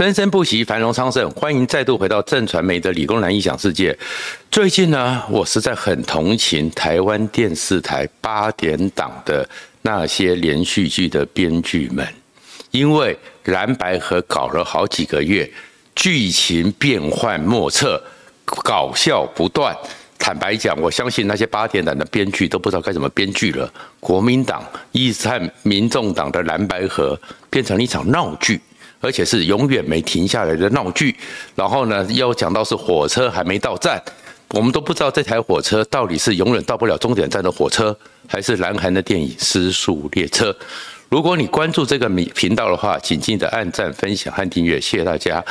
生生不息，繁荣昌盛。欢迎再度回到正传媒的理工男异想世界。最近呢，我实在很同情台湾电视台八点档的那些连续剧的编剧们，因为蓝白河搞了好几个月，剧情变幻莫测，搞笑不断。坦白讲，我相信那些八点档的编剧都不知道该怎么编剧了。国民党一直和民众党的蓝白河变成了一场闹剧。而且是永远没停下来的闹剧，然后呢，又讲到是火车还没到站，我们都不知道这台火车到底是永远到不了终点站的火车，还是南韩的电影《失速列车》。如果你关注这个频道的话，请记得按赞、分享和订阅，谢谢大家。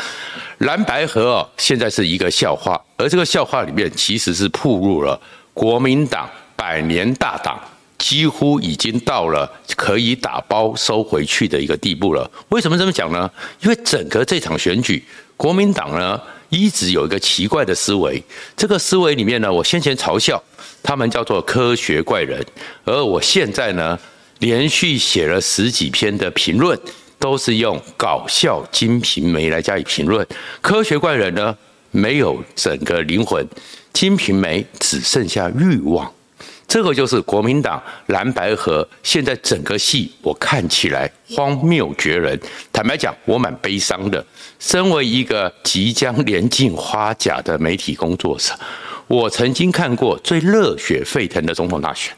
蓝白河哦，现在是一个笑话，而这个笑话里面其实是暴露了国民党百年大党。几乎已经到了可以打包收回去的一个地步了。为什么这么讲呢？因为整个这场选举，国民党呢一直有一个奇怪的思维。这个思维里面呢，我先前嘲笑他们叫做科学怪人，而我现在呢连续写了十几篇的评论，都是用搞笑金瓶梅来加以评论。科学怪人呢没有整个灵魂，金瓶梅只剩下欲望。这个就是国民党蓝白河，现在整个戏我看起来荒谬绝人。坦白讲，我蛮悲伤的。身为一个即将年近花甲的媒体工作者，我曾经看过最热血沸腾的总统大选，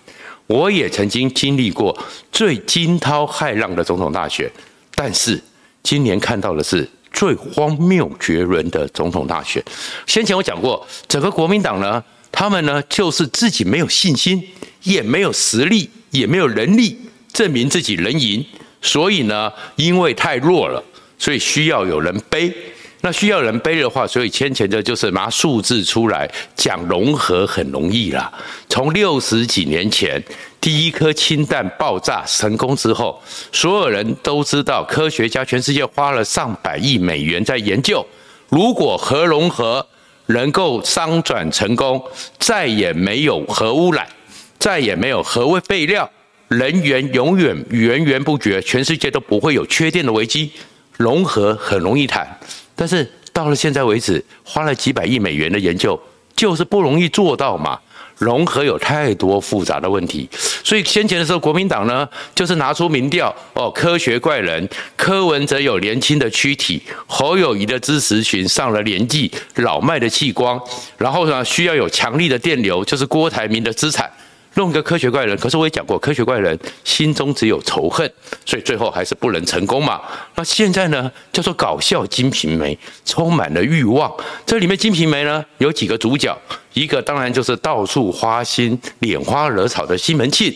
我也曾经经历过最惊涛骇浪的总统大选。但是今年看到的是最荒谬绝伦的总统大选。先前我讲过，整个国民党呢。他们呢，就是自己没有信心，也没有实力，也没有能力证明自己能赢，所以呢，因为太弱了，所以需要有人背。那需要人背的话，所以牵前的就是拿数字出来讲融合很容易啦。从六十几年前第一颗氢弹爆炸成功之后，所有人都知道，科学家全世界花了上百亿美元在研究，如果核融合。能够商转成功，再也没有核污染，再也没有核废料，能源永远源源不绝，全世界都不会有缺电的危机。融合很容易谈，但是到了现在为止，花了几百亿美元的研究，就是不容易做到嘛。融合有太多复杂的问题，所以先前的时候，国民党呢就是拿出民调哦，科学怪人柯文哲有年轻的躯体，侯友谊的支持群上了年纪，老迈的器官，然后呢需要有强力的电流，就是郭台铭的资产。弄一个科学怪人，可是我也讲过，科学怪人心中只有仇恨，所以最后还是不能成功嘛。那现在呢，叫做搞笑金瓶梅，充满了欲望。这里面金瓶梅呢，有几个主角，一个当然就是到处花心、拈花惹草的西门庆，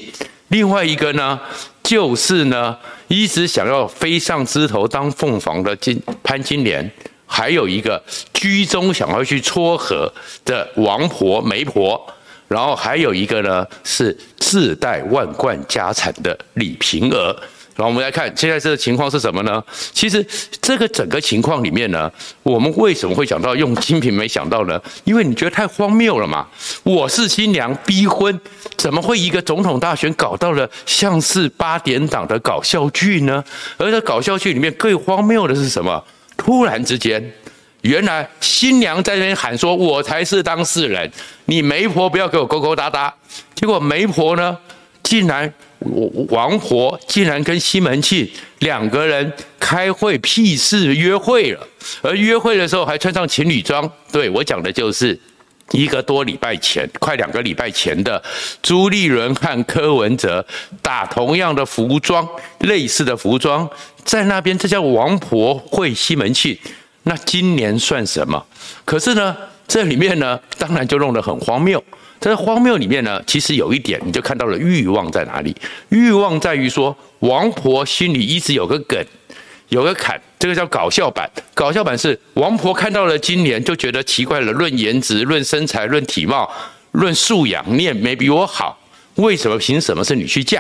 另外一个呢，就是呢一直想要飞上枝头当凤凰的金潘金莲，还有一个居中想要去撮合的王婆媒婆。然后还有一个呢，是自带万贯家产的李萍儿。然后我们来看现在这个情况是什么呢？其实这个整个情况里面呢，我们为什么会想到用金瓶梅想到呢？因为你觉得太荒谬了嘛。我是新娘逼婚，怎么会一个总统大选搞到了像是八点档的搞笑剧呢？而这搞笑剧里面最荒谬的是什么？突然之间。原来新娘在那边喊说：“我才是当事人，你媒婆不要给我勾勾搭搭。”结果媒婆呢，竟然王婆竟然跟西门庆两个人开会屁事约会了，而约会的时候还穿上情侣装。对，我讲的就是一个多礼拜前，快两个礼拜前的朱立伦和柯文哲打同样的服装，类似的服装，在那边，这叫王婆会西门庆。那今年算什么？可是呢，这里面呢，当然就弄得很荒谬。在荒谬里面呢，其实有一点，你就看到了欲望在哪里。欲望在于说，王婆心里一直有个梗，有个坎，这个叫搞笑版。搞笑版是王婆看到了今年就觉得奇怪了，论颜值、论身材、论体貌、论素养，你也没比我好，为什么？凭什么是你去嫁？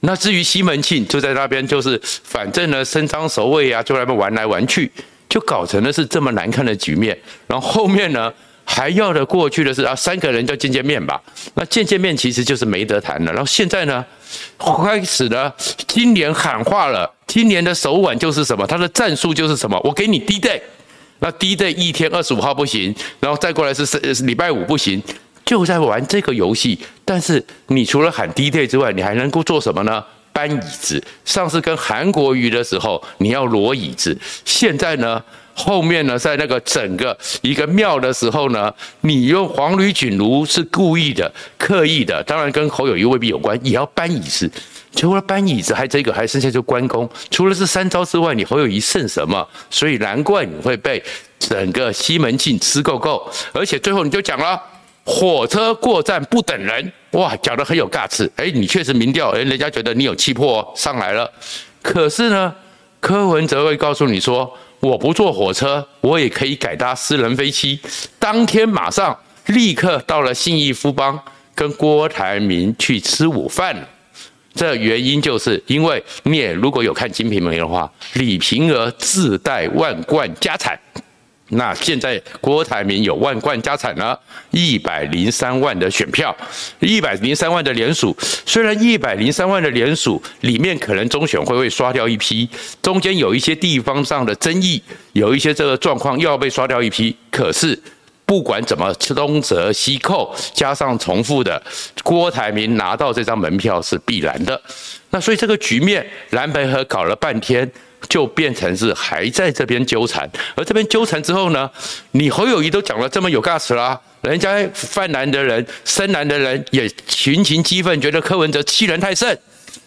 那至于西门庆就在那边，就是反正呢，伸张首尾啊，就在那边玩来玩去。就搞成了是这么难看的局面，然后后面呢还要的过去的是啊三个人就见见面吧，那见见面其实就是没得谈了。然后现在呢开始呢，今年喊话了，今年的手腕就是什么？他的战术就是什么？我给你 D day，那 D day 一天二十五号不行，然后再过来是是礼拜五不行，就在玩这个游戏。但是你除了喊 D day 之外，你还能够做什么呢？搬椅子。上次跟韩国瑜的时候，你要挪椅子，现在呢？后面呢，在那个整个一个庙的时候呢，你用黄吕锦如是故意的、刻意的，当然跟侯友宜未必有关，也要搬椅子。除了搬椅子，还这个，还剩下就关公。除了这三招之外，你侯友宜剩什么？所以难怪你会被整个西门庆吃够够。而且最后你就讲了，火车过站不等人，哇，讲得很有尬词。哎，你确实民调，哎，人家觉得你有气魄上来了。可是呢，柯文哲会告诉你说。我不坐火车，我也可以改搭私人飞机。当天马上立刻到了信义夫邦，跟郭台铭去吃午饭。这原因就是因为你也如果有看《金瓶梅》的话，李瓶儿自带万贯家产。那现在郭台铭有万贯家产呢，一百零三万的选票，一百零三万的联署。虽然一百零三万的联署里面可能中选会会刷掉一批，中间有一些地方上的争议，有一些这个状况又要被刷掉一批。可是不管怎么东折西扣，加上重复的，郭台铭拿到这张门票是必然的。那所以这个局面蓝白合搞了半天。就变成是还在这边纠缠，而这边纠缠之后呢，你侯友宜都讲了这么有 guts 啦，人家泛蓝的人、深蓝的人也群情激愤，觉得柯文哲欺人太甚，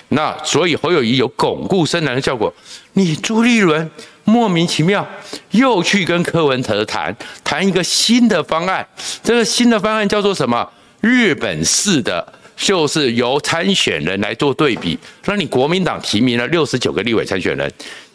那所以侯友宜有巩固深蓝的效果。你朱立伦莫名其妙又去跟柯文哲谈谈一个新的方案，这个新的方案叫做什么？日本式的。就是由参选人来做对比，那你国民党提名了六十九个立委参选人，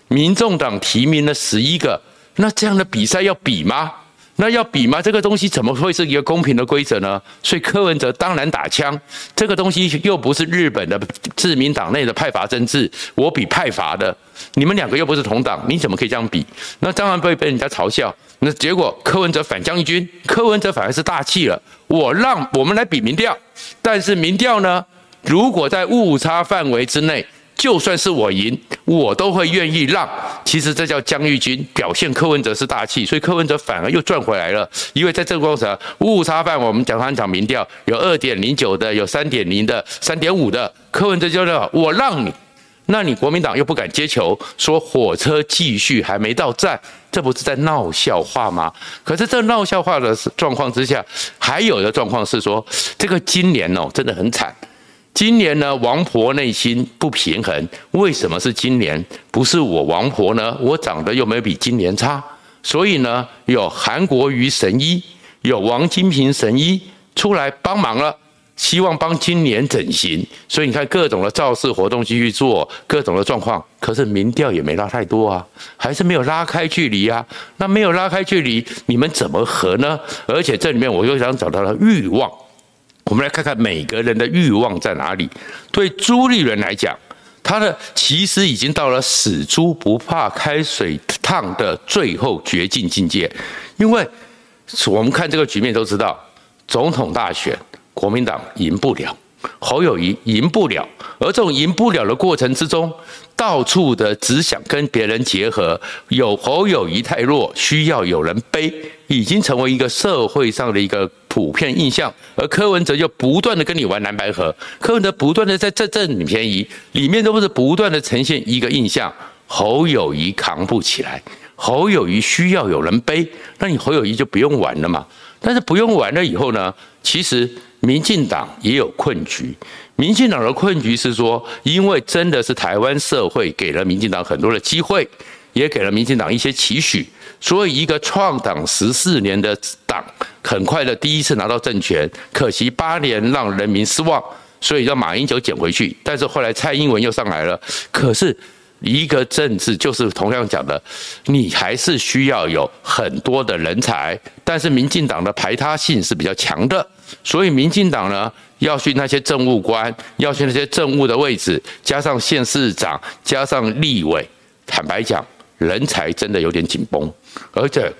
民众党提名了十一个，那这样的比赛要比吗？那要比吗？这个东西怎么会是一个公平的规则呢？所以柯文哲当然打枪，这个东西又不是日本的自民党内的派阀政治，我比派阀的，你们两个又不是同党，你怎么可以这样比？那当然被被人家嘲笑。那结果柯文哲反将一军，柯文哲反而是大气了，我让我们来比民调。但是民调呢，如果在误差范围之内，就算是我赢，我都会愿意让。其实这叫将一军，表现柯文哲是大气，所以柯文哲反而又赚回来了。因为在这个过程误差范，我们讲他讲民调有二点零九的，有三点零的，三点五的，柯文哲就说我让你，那你国民党又不敢接球，说火车继续还没到站。这不是在闹笑话吗？可是这闹笑话的状况之下，还有的状况是说，这个今年哦真的很惨。今年呢，王婆内心不平衡。为什么是今年？不是我王婆呢？我长得又没有比今年差。所以呢，有韩国瑜神医，有王金平神医出来帮忙了。希望帮今年整形，所以你看各种的造势活动继续做，各种的状况，可是民调也没拉太多啊，还是没有拉开距离啊。那没有拉开距离，你们怎么合呢？而且这里面我又想找到了欲望，我们来看看每个人的欲望在哪里。对朱立伦来讲，他的其实已经到了死猪不怕开水烫的最后绝境境界，因为我们看这个局面都知道，总统大选。国民党赢不了，侯友谊赢不了，而这种赢不了的过程之中，到处的只想跟别人结合，有侯友谊太弱，需要有人背，已经成为一个社会上的一个普遍印象。而柯文哲就不断的跟你玩蓝白合，柯文哲不断的在这占你便宜，里面都是不断的呈现一个印象：侯友宜扛不起来，侯友宜需要有人背，那你侯友宜就不用玩了嘛。但是不用玩了以后呢，其实。民进党也有困局，民进党的困局是说，因为真的是台湾社会给了民进党很多的机会，也给了民进党一些期许，所以一个创党十四年的党，很快的第一次拿到政权，可惜八年让人民失望，所以让马英九捡回去，但是后来蔡英文又上来了，可是。一个政治就是同样讲的，你还是需要有很多的人才，但是民进党的排他性是比较强的，所以民进党呢要去那些政务官，要去那些政务的位置，加上县市长，加上立委，坦白讲，人才真的有点紧绷，而且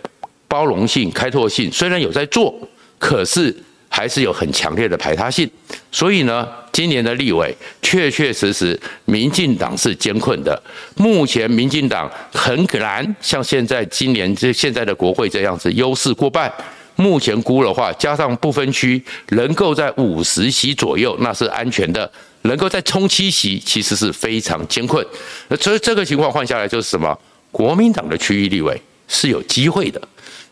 包容性、开拓性虽然有在做，可是。还是有很强烈的排他性。所以呢，今年的立委确确实实，民进党是艰困的。目前民进党很难像现在今年这现在的国会这样子优势过半。目前估的话，加上不分区，能够在五十席左右，那是安全的；能够在冲七席，其实是非常艰困。那所以这个情况换下来就是什么？国民党的区域立委是有机会的。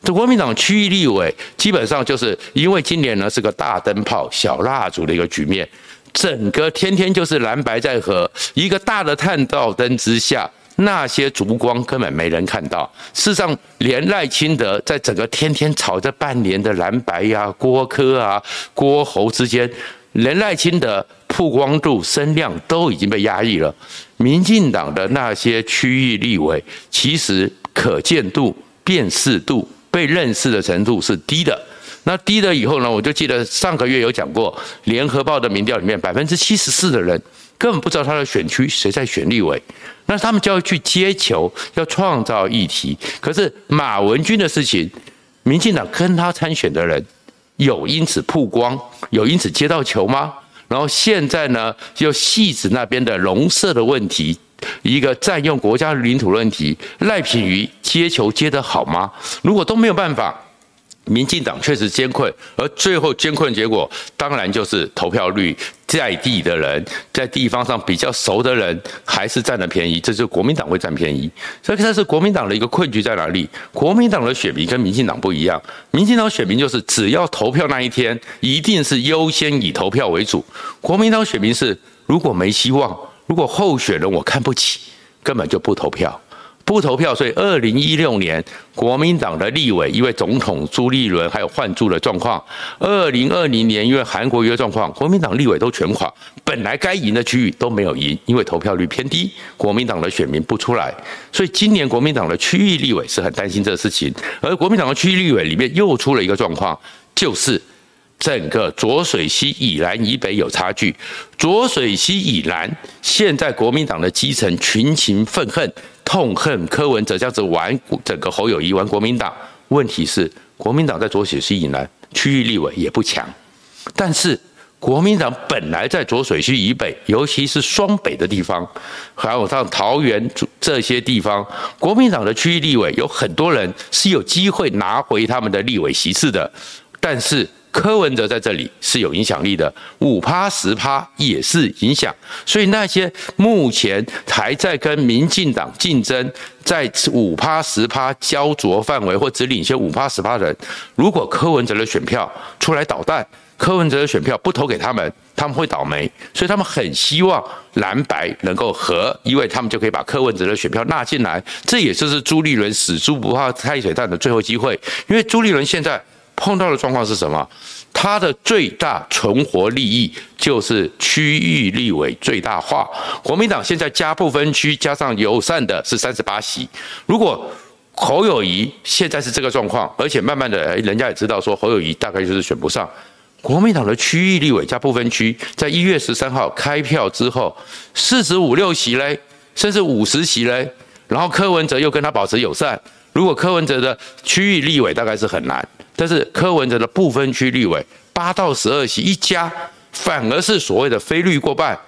这国民党区域立委基本上就是因为今年呢是个大灯泡、小蜡烛的一个局面，整个天天就是蓝白在和，一个大的探照灯之下。那些烛光根本没人看到。事实上，连赖清德在整个天天吵这半年的蓝白呀、郭柯啊、郭侯之间，连赖清德曝光度、声量都已经被压抑了。民进党的那些区域立委，其实可见度、辨识度、被认识的程度是低的。那低了以后呢？我就记得上个月有讲过，联合报的民调里面，百分之七十四的人。根本不知道他的选区谁在选立委，那他们就要去接球，要创造议题。可是马文君的事情，民进党跟他参选的人有因此曝光，有因此接到球吗？然后现在呢，就戏子那边的农舍的问题，一个占用国家领土的问题，赖品瑜接球接得好吗？如果都没有办法。民进党确实艰困，而最后艰困结果当然就是投票率，在地的人在地方上比较熟的人还是占了便宜，这就是国民党会占便宜。所以这是国民党的一个困局在哪里？国民党的选民跟民进党不一样，民进党选民就是只要投票那一天，一定是优先以投票为主。国民党选民是如果没希望，如果候选人我看不起，根本就不投票。不投票，所以二零一六年国民党的立委因为总统朱立伦还有换柱的状况，二零二零年因为韩国瑜状况，国民党立委都全垮，本来该赢的区域都没有赢，因为投票率偏低，国民党的选民不出来，所以今年国民党的区域立委是很担心这个事情，而国民党的区域立委里面又出了一个状况，就是。整个浊水溪以南以北有差距，浊水溪以南现在国民党的基层群情愤恨，痛恨柯文哲这样子玩整个侯友宜玩国民党。问题是国民党在浊水溪以南区域立委也不强，但是国民党本来在浊水溪以北，尤其是双北的地方，还有像桃园这些地方，国民党的区域立委有很多人是有机会拿回他们的立委席次的，但是。柯文哲在这里是有影响力的，五趴十趴也是影响，所以那些目前还在跟民进党竞争，在五趴十趴焦灼范围或只领先五趴十趴的人，如果柯文哲的选票出来捣蛋，柯文哲的选票不投给他们，他们会倒霉，所以他们很希望蓝白能够合，因为他们就可以把柯文哲的选票纳进来，这也就是朱立伦死猪不怕开水烫的最后机会，因为朱立伦现在。碰到的状况是什么？他的最大存活利益就是区域立委最大化。国民党现在加不分区加上友善的是三十八席。如果侯友宜现在是这个状况，而且慢慢的，人家也知道说侯友宜大概就是选不上。国民党的区域立委加不分区，在一月十三号开票之后，四十五六席嘞，甚至五十席嘞，然后柯文哲又跟他保持友善。如果柯文哲的区域立委大概是很难。但是柯文哲的部分区立委八到十二席一加，反而是所谓的非绿过半。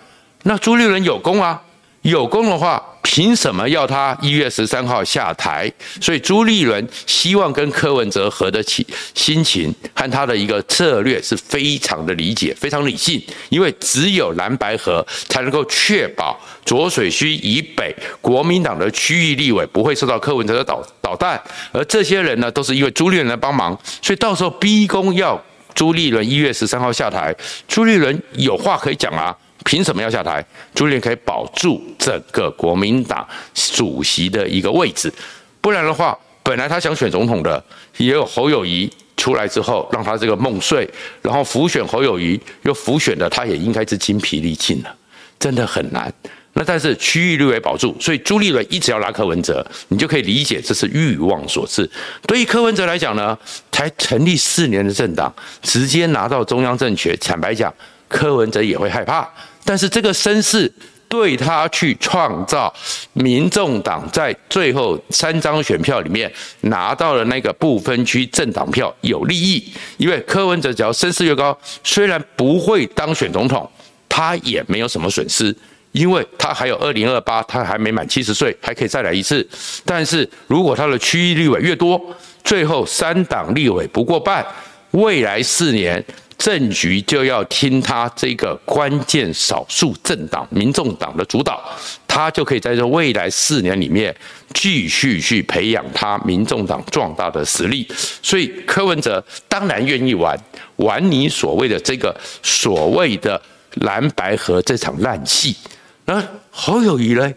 那朱立伦有功啊，有功的话，凭什么要他一月十三号下台？所以朱立伦希望跟柯文哲合得起，心情和他的一个策略是非常的理解，非常理性。因为只有蓝白合才能够确保浊水区以北国民党的区域立委不会受到柯文哲的捣捣蛋，而这些人呢，都是因为朱立伦来帮忙，所以到时候逼宫要朱立伦一月十三号下台，朱立伦有话可以讲啊。凭什么要下台？朱立伦可以保住整个国民党主席的一个位置，不然的话，本来他想选总统的，也有侯友谊出来之后，让他这个梦碎，然后浮选侯友谊又浮选的，他也应该是精疲力尽了，真的很难。那但是区域立委保住，所以朱立伦一直要拉柯文哲，你就可以理解这是欲望所致。对于柯文哲来讲呢，才成立四年的政党，直接拿到中央政权，坦白讲，柯文哲也会害怕。但是这个声势对他去创造民众党在最后三张选票里面拿到了那个不分区政党票有利益，因为柯文哲只要声势越高，虽然不会当选总统，他也没有什么损失，因为他还有二零二八，他还没满七十岁，还可以再来一次。但是如果他的区域立委越多，最后三党立委不过半，未来四年。政局就要听他这个关键少数政党民众党的主导，他就可以在这未来四年里面继续去培养他民众党壮大的实力。所以柯文哲当然愿意玩玩你所谓的这个所谓的蓝白合这场烂戏。那侯友谊呢？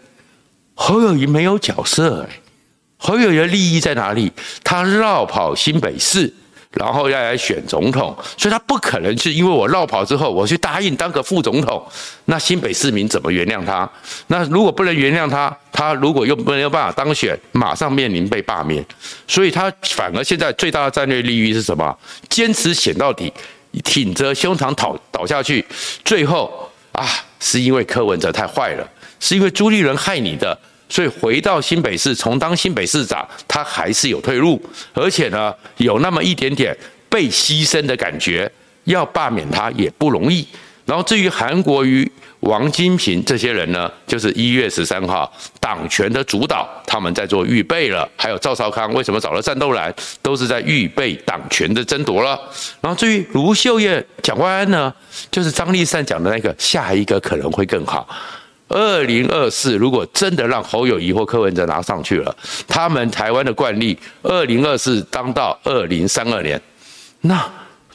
侯友谊没有角色哎，侯友谊的利益在哪里？他绕跑新北市。然后要来选总统，所以他不可能是因为我绕跑之后，我去答应当个副总统，那新北市民怎么原谅他？那如果不能原谅他，他如果又没有办法当选，马上面临被罢免，所以他反而现在最大的战略利益是什么？坚持选到底，挺着胸膛倒倒下去，最后啊，是因为柯文哲太坏了，是因为朱立伦害你的。所以回到新北市，重当新北市长，他还是有退路，而且呢，有那么一点点被牺牲的感觉。要罢免他也不容易。然后至于韩国瑜、王金平这些人呢，就是一月十三号党权的主导，他们在做预备了。还有赵少康，为什么找了战斗蓝，都是在预备党权的争夺了。然后至于卢秀燕、蒋万安呢，就是张立善讲的那个下一个可能会更好。二零二四，如果真的让侯友谊或柯文哲拿上去了，他们台湾的惯例，二零二四当到二零三二年，那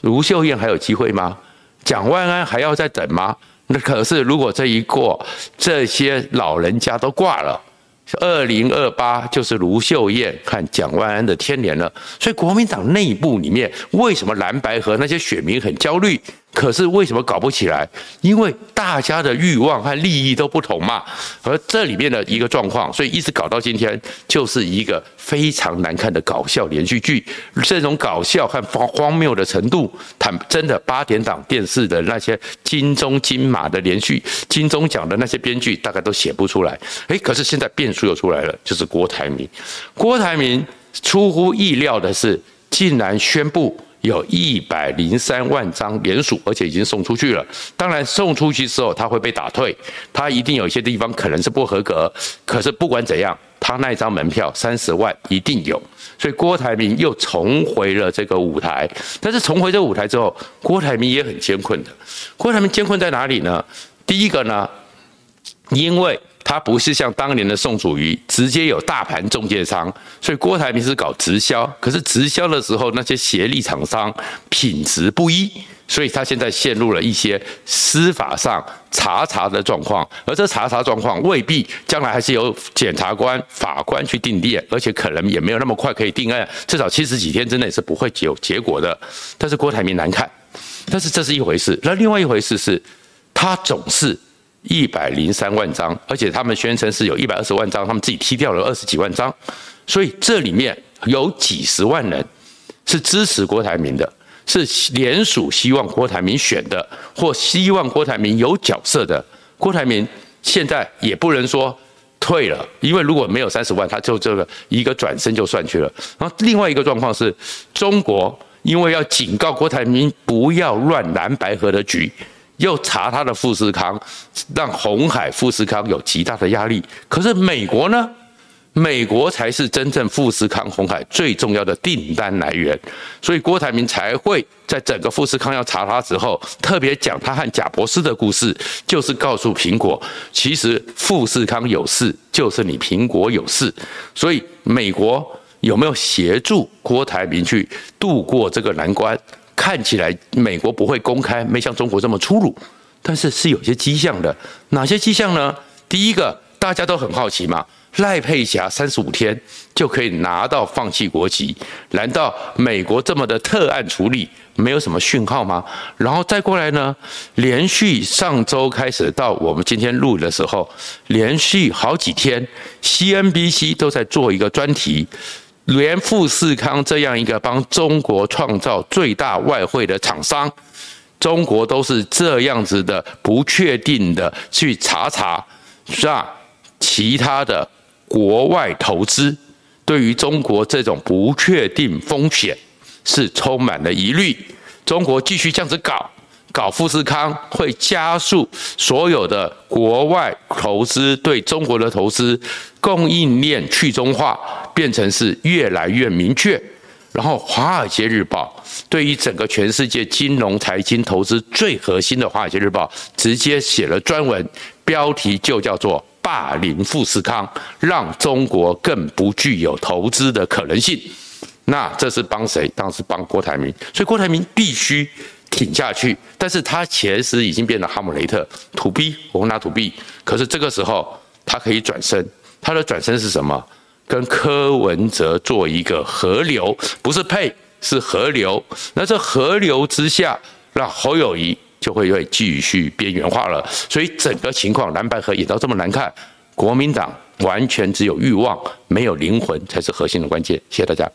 卢秀燕还有机会吗？蒋万安还要再等吗？那可是如果这一过，这些老人家都挂了，二零二八就是卢秀燕和蒋万安的天年了。所以国民党内部里面，为什么蓝白和那些选民很焦虑？可是为什么搞不起来？因为大家的欲望和利益都不同嘛。而这里面的一个状况，所以一直搞到今天，就是一个非常难看的搞笑连续剧。这种搞笑和荒荒谬的程度，坦真的八点档电视的那些金钟金马的连续金钟奖的那些编剧，大概都写不出来。诶，可是现在变数又出来了，就是郭台铭。郭台铭出乎意料的是，竟然宣布。有一百零三万张连署，而且已经送出去了。当然，送出去之后他会被打退，他一定有一些地方可能是不合格。可是不管怎样，他那张门票三十万一定有。所以郭台铭又重回了这个舞台。但是重回这个舞台之后，郭台铭也很艰困的。郭台铭艰困在哪里呢？第一个呢，因为。他不是像当年的宋楚瑜，直接有大盘中介商，所以郭台铭是搞直销。可是直销的时候，那些协力厂商品质不一，所以他现在陷入了一些司法上查查的状况。而这查查状况未必将来还是由检察官、法官去定谳，而且可能也没有那么快可以定案，至少七十几天之内是不会有结果的。但是郭台铭难看，但是这是一回事。那另外一回事是，他总是。一百零三万张，而且他们宣称是有一百二十万张，他们自己踢掉了二十几万张，所以这里面有几十万人是支持郭台铭的，是联署希望郭台铭选的，或希望郭台铭有角色的。郭台铭现在也不能说退了，因为如果没有三十万，他就这个一个转身就算去了。然后另外一个状况是，中国因为要警告郭台铭不要乱蓝白合的局。又查他的富士康，让红海富士康有极大的压力。可是美国呢？美国才是真正富士康、红海最重要的订单来源。所以郭台铭才会在整个富士康要查他之后，特别讲他和贾博士的故事，就是告诉苹果，其实富士康有事，就是你苹果有事。所以美国有没有协助郭台铭去度过这个难关？看起来美国不会公开，没像中国这么粗鲁，但是是有些迹象的。哪些迹象呢？第一个，大家都很好奇嘛，赖佩霞三十五天就可以拿到放弃国籍，难道美国这么的特案处理没有什么讯号吗？然后再过来呢，连续上周开始到我们今天录的时候，连续好几天，CNBC 都在做一个专题。连富士康这样一个帮中国创造最大外汇的厂商，中国都是这样子的不确定的去查查，让其他的国外投资对于中国这种不确定风险是充满了疑虑。中国继续这样子搞，搞富士康会加速所有的国外投资对中国的投资，供应链去中化变成是越来越明确。然后，《华尔街日报》对于整个全世界金融、财经、投资最核心的《华尔街日报》直接写了专文，标题就叫做“霸凌富士康，让中国更不具有投资的可能性”。那这是帮谁？当时帮郭台铭，所以郭台铭必须挺下去。但是他其实已经变成哈姆雷特土逼我们拿土逼。可是这个时候，他可以转身，他的转身是什么？跟柯文哲做一个合流，不是配，是合流。那这合流之下，那侯友谊就会会继续边缘化了。所以整个情况蓝白合演到这么难看，国民党完全只有欲望，没有灵魂才是核心的关键。谢谢大家。